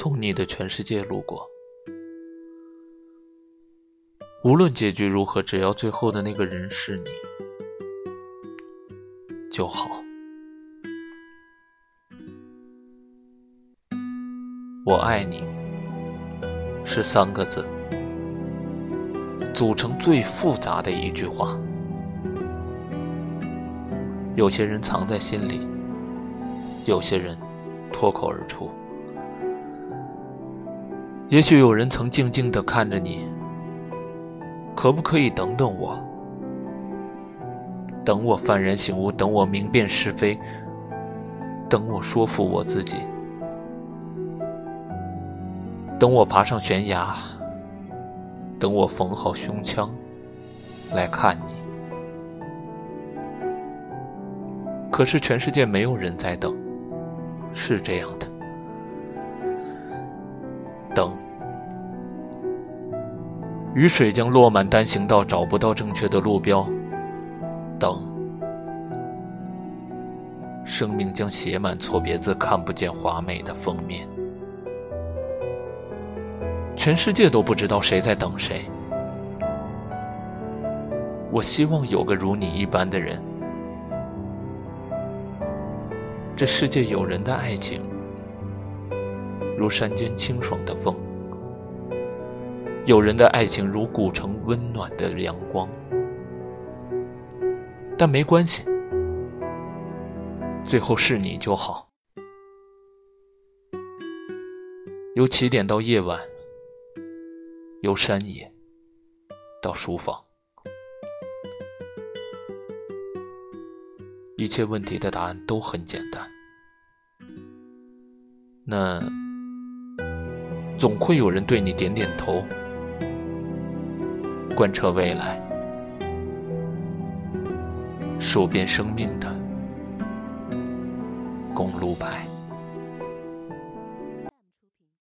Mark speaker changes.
Speaker 1: 从你的全世界路过。无论结局如何，只要最后的那个人是你就好。我爱你，是三个字，组成最复杂的一句话。有些人藏在心里，有些人脱口而出。也许有人曾静静的看着你。可不可以等等我？等我幡然醒悟，等我明辨是非，等我说服我自己，等我爬上悬崖，等我缝好胸腔来看你。可是全世界没有人在等，是这样的，等。雨水将落满单行道，找不到正确的路标。等，生命将写满错别字，看不见华美的封面。全世界都不知道谁在等谁。我希望有个如你一般的人。这世界有人的爱情，如山间清爽的风。有人的爱情如古城温暖的阳光，但没关系，最后是你就好。由起点到夜晚，由山野到书房，一切问题的答案都很简单。那总会有人对你点点头。贯彻未来，数遍生命的公路牌。